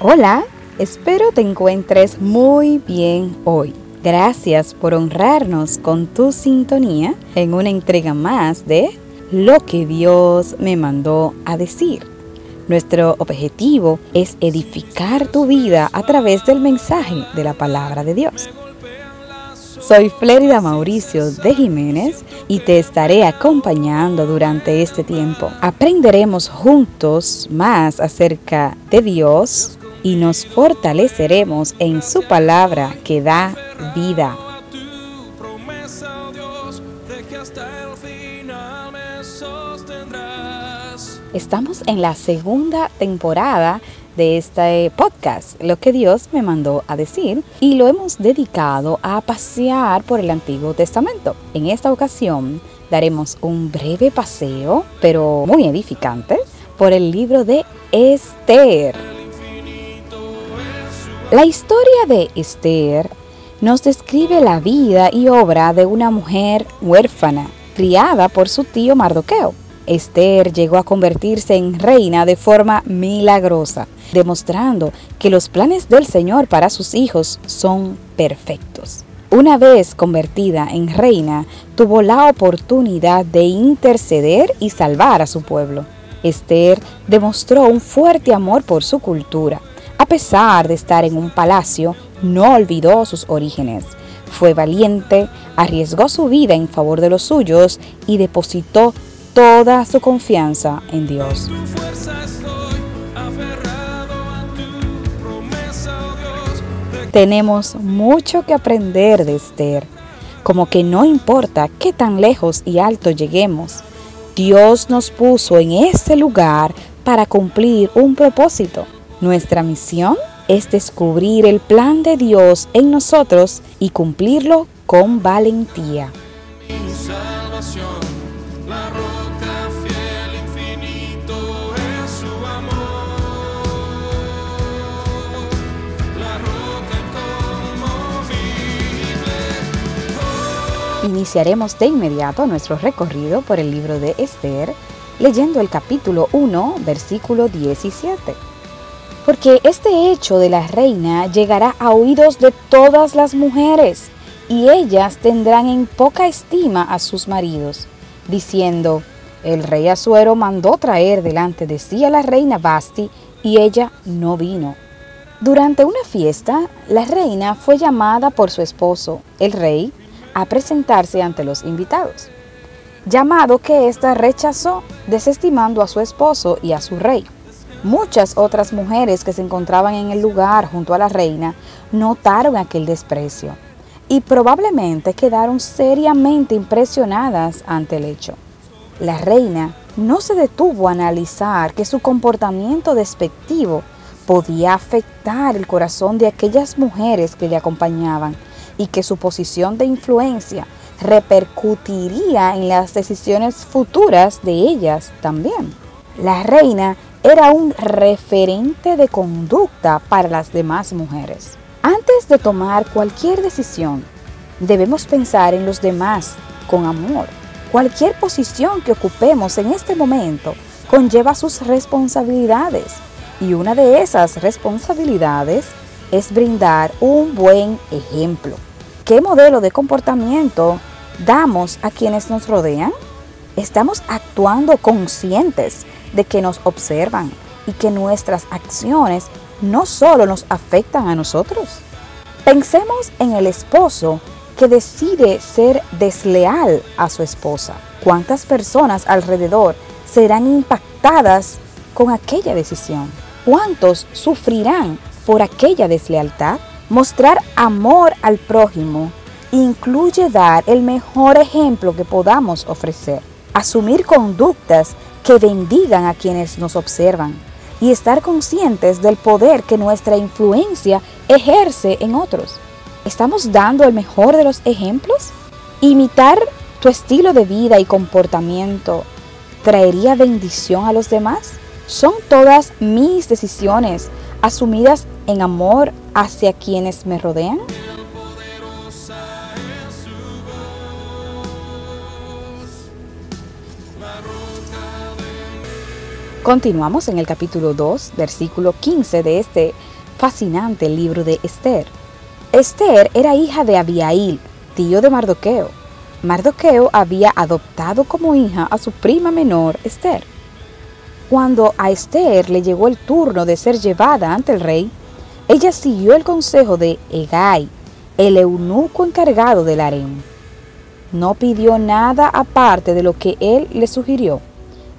Hola, espero te encuentres muy bien hoy. Gracias por honrarnos con tu sintonía en una entrega más de Lo que Dios me mandó a decir. Nuestro objetivo es edificar tu vida a través del mensaje de la palabra de Dios. Soy Flérida Mauricio de Jiménez y te estaré acompañando durante este tiempo. Aprenderemos juntos más acerca de Dios, y nos fortaleceremos en su palabra que da vida. Estamos en la segunda temporada de este podcast, lo que Dios me mandó a decir, y lo hemos dedicado a pasear por el Antiguo Testamento. En esta ocasión daremos un breve paseo, pero muy edificante, por el libro de Esther. La historia de Esther nos describe la vida y obra de una mujer huérfana, criada por su tío Mardoqueo. Esther llegó a convertirse en reina de forma milagrosa, demostrando que los planes del Señor para sus hijos son perfectos. Una vez convertida en reina, tuvo la oportunidad de interceder y salvar a su pueblo. Esther demostró un fuerte amor por su cultura, a pesar de estar en un palacio, no olvidó sus orígenes. Fue valiente, arriesgó su vida en favor de los suyos y depositó toda su confianza en Dios. Tenemos mucho que aprender de Esther, como que no importa qué tan lejos y alto lleguemos, Dios nos puso en ese lugar para cumplir un propósito. Nuestra misión es descubrir el plan de Dios en nosotros y cumplirlo con valentía. Iniciaremos de inmediato nuestro recorrido por el libro de Esther, leyendo el capítulo 1, versículo 17 porque este hecho de la reina llegará a oídos de todas las mujeres, y ellas tendrán en poca estima a sus maridos, diciendo, el rey Asuero mandó traer delante de sí a la reina Basti, y ella no vino. Durante una fiesta, la reina fue llamada por su esposo, el rey, a presentarse ante los invitados, llamado que ésta rechazó, desestimando a su esposo y a su rey. Muchas otras mujeres que se encontraban en el lugar junto a la reina notaron aquel desprecio y probablemente quedaron seriamente impresionadas ante el hecho. La reina no se detuvo a analizar que su comportamiento despectivo podía afectar el corazón de aquellas mujeres que le acompañaban y que su posición de influencia repercutiría en las decisiones futuras de ellas también. La reina era un referente de conducta para las demás mujeres. Antes de tomar cualquier decisión, debemos pensar en los demás con amor. Cualquier posición que ocupemos en este momento conlleva sus responsabilidades y una de esas responsabilidades es brindar un buen ejemplo. ¿Qué modelo de comportamiento damos a quienes nos rodean? ¿Estamos actuando conscientes de que nos observan y que nuestras acciones no solo nos afectan a nosotros. Pensemos en el esposo que decide ser desleal a su esposa. ¿Cuántas personas alrededor serán impactadas con aquella decisión? ¿Cuántos sufrirán por aquella deslealtad? Mostrar amor al prójimo incluye dar el mejor ejemplo que podamos ofrecer, asumir conductas que bendigan a quienes nos observan y estar conscientes del poder que nuestra influencia ejerce en otros. ¿Estamos dando el mejor de los ejemplos? ¿Imitar tu estilo de vida y comportamiento traería bendición a los demás? ¿Son todas mis decisiones asumidas en amor hacia quienes me rodean? Continuamos en el capítulo 2, versículo 15 de este fascinante libro de Esther. Esther era hija de Abiail, tío de Mardoqueo. Mardoqueo había adoptado como hija a su prima menor, Esther. Cuando a Esther le llegó el turno de ser llevada ante el rey, ella siguió el consejo de Egay, el eunuco encargado del harem. No pidió nada aparte de lo que él le sugirió,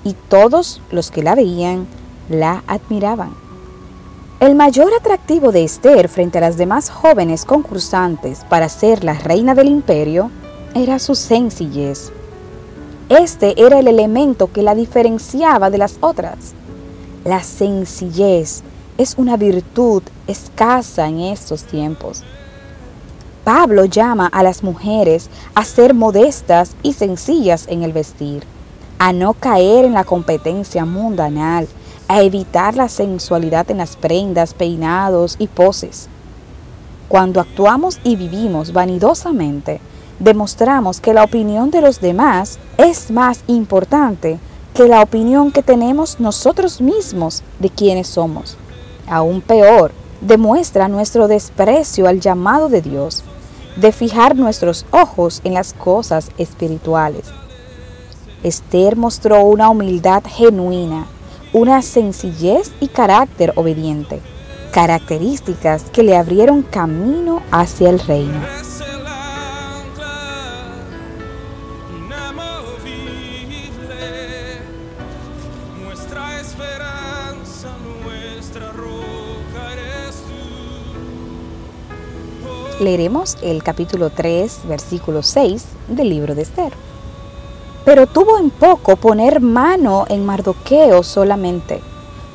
y todos los que la veían la admiraban. El mayor atractivo de Esther frente a las demás jóvenes concursantes para ser la reina del imperio era su sencillez. Este era el elemento que la diferenciaba de las otras. La sencillez es una virtud escasa en estos tiempos. Pablo llama a las mujeres a ser modestas y sencillas en el vestir, a no caer en la competencia mundanal, a evitar la sensualidad en las prendas, peinados y poses. Cuando actuamos y vivimos vanidosamente, demostramos que la opinión de los demás es más importante que la opinión que tenemos nosotros mismos de quienes somos. Aún peor, demuestra nuestro desprecio al llamado de Dios, de fijar nuestros ojos en las cosas espirituales. Esther mostró una humildad genuina una sencillez y carácter obediente, características que le abrieron camino hacia el reino. Leeremos el capítulo 3, versículo 6 del libro de Esther pero tuvo en poco poner mano en Mardoqueo solamente,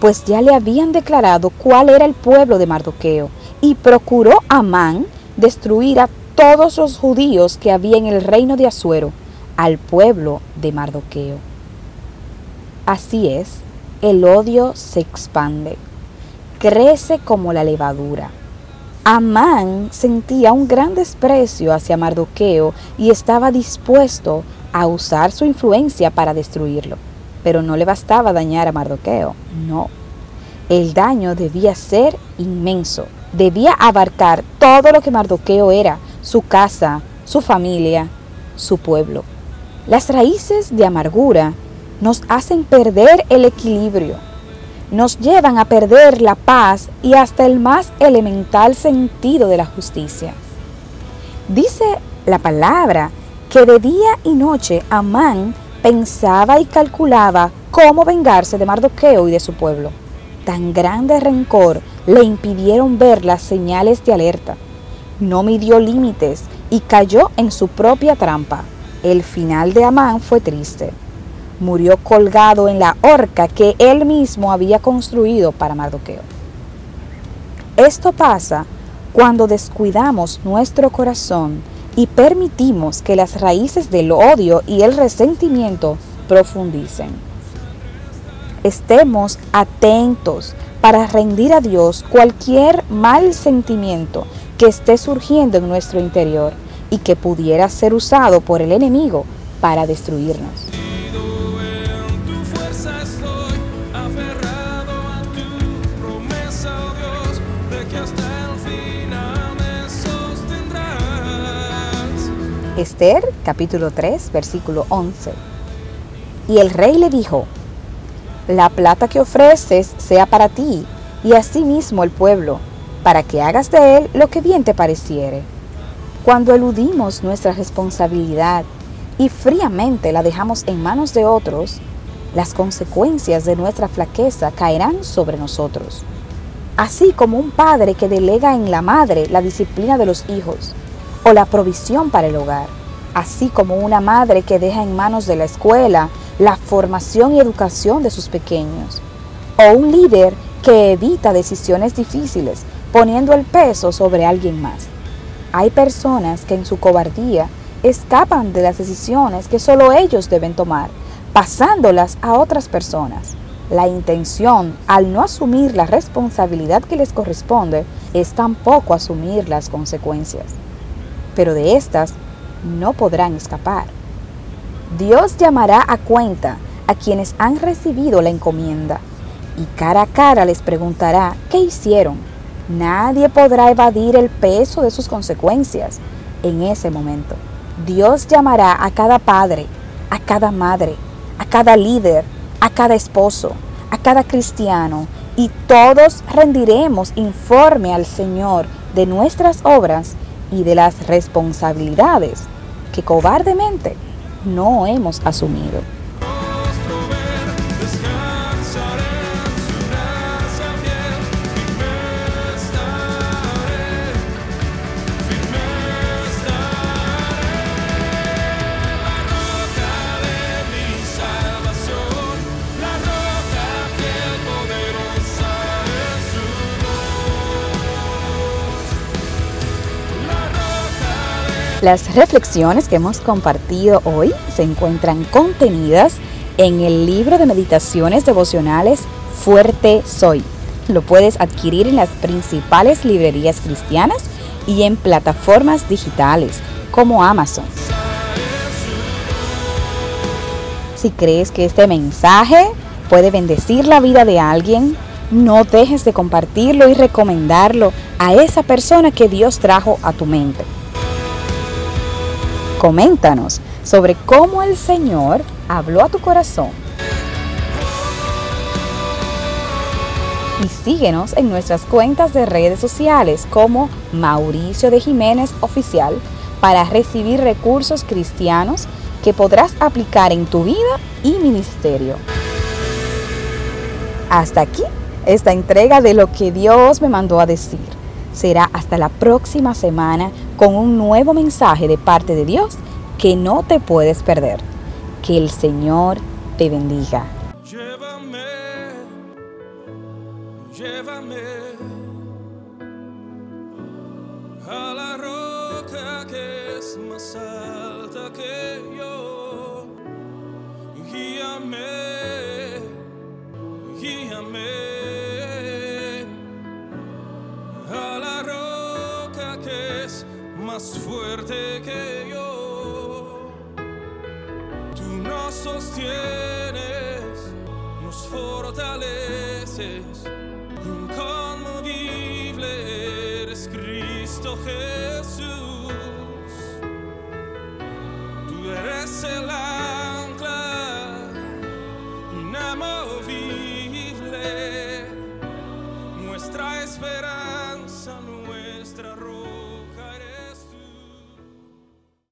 pues ya le habían declarado cuál era el pueblo de Mardoqueo, y procuró Amán destruir a todos los judíos que había en el reino de Asuero, al pueblo de Mardoqueo. Así es, el odio se expande, crece como la levadura. Amán sentía un gran desprecio hacia Mardoqueo y estaba dispuesto a usar su influencia para destruirlo. Pero no le bastaba dañar a Mardoqueo, no. El daño debía ser inmenso, debía abarcar todo lo que Mardoqueo era, su casa, su familia, su pueblo. Las raíces de amargura nos hacen perder el equilibrio, nos llevan a perder la paz y hasta el más elemental sentido de la justicia. Dice la palabra que de día y noche Amán pensaba y calculaba cómo vengarse de Mardoqueo y de su pueblo. Tan grande rencor le impidieron ver las señales de alerta. No midió límites y cayó en su propia trampa. El final de Amán fue triste. Murió colgado en la horca que él mismo había construido para Mardoqueo. Esto pasa cuando descuidamos nuestro corazón y permitimos que las raíces del odio y el resentimiento profundicen. Estemos atentos para rendir a Dios cualquier mal sentimiento que esté surgiendo en nuestro interior y que pudiera ser usado por el enemigo para destruirnos. Esther capítulo 3 versículo 11. Y el rey le dijo, la plata que ofreces sea para ti y asimismo el pueblo, para que hagas de él lo que bien te pareciere. Cuando eludimos nuestra responsabilidad y fríamente la dejamos en manos de otros, las consecuencias de nuestra flaqueza caerán sobre nosotros. Así como un padre que delega en la madre la disciplina de los hijos, o la provisión para el hogar, así como una madre que deja en manos de la escuela la formación y educación de sus pequeños, o un líder que evita decisiones difíciles poniendo el peso sobre alguien más. Hay personas que en su cobardía escapan de las decisiones que solo ellos deben tomar, pasándolas a otras personas. La intención, al no asumir la responsabilidad que les corresponde, es tampoco asumir las consecuencias pero de estas no podrán escapar. Dios llamará a cuenta a quienes han recibido la encomienda y cara a cara les preguntará qué hicieron. Nadie podrá evadir el peso de sus consecuencias en ese momento. Dios llamará a cada padre, a cada madre, a cada líder, a cada esposo, a cada cristiano, y todos rendiremos informe al Señor de nuestras obras y de las responsabilidades que cobardemente no hemos asumido. Las reflexiones que hemos compartido hoy se encuentran contenidas en el libro de meditaciones devocionales Fuerte Soy. Lo puedes adquirir en las principales librerías cristianas y en plataformas digitales como Amazon. Si crees que este mensaje puede bendecir la vida de alguien, no dejes de compartirlo y recomendarlo a esa persona que Dios trajo a tu mente. Coméntanos sobre cómo el Señor habló a tu corazón. Y síguenos en nuestras cuentas de redes sociales como Mauricio de Jiménez Oficial para recibir recursos cristianos que podrás aplicar en tu vida y ministerio. Hasta aquí esta entrega de lo que Dios me mandó a decir. Será hasta la próxima semana con un nuevo mensaje de parte de Dios que no te puedes perder. Que el Señor te bendiga. Llévame, llévame a la roca que es más alta que yo. más fuerte que yo. Tú nos sostienes, nos fortaleces, inconmovible eres Cristo Jesús.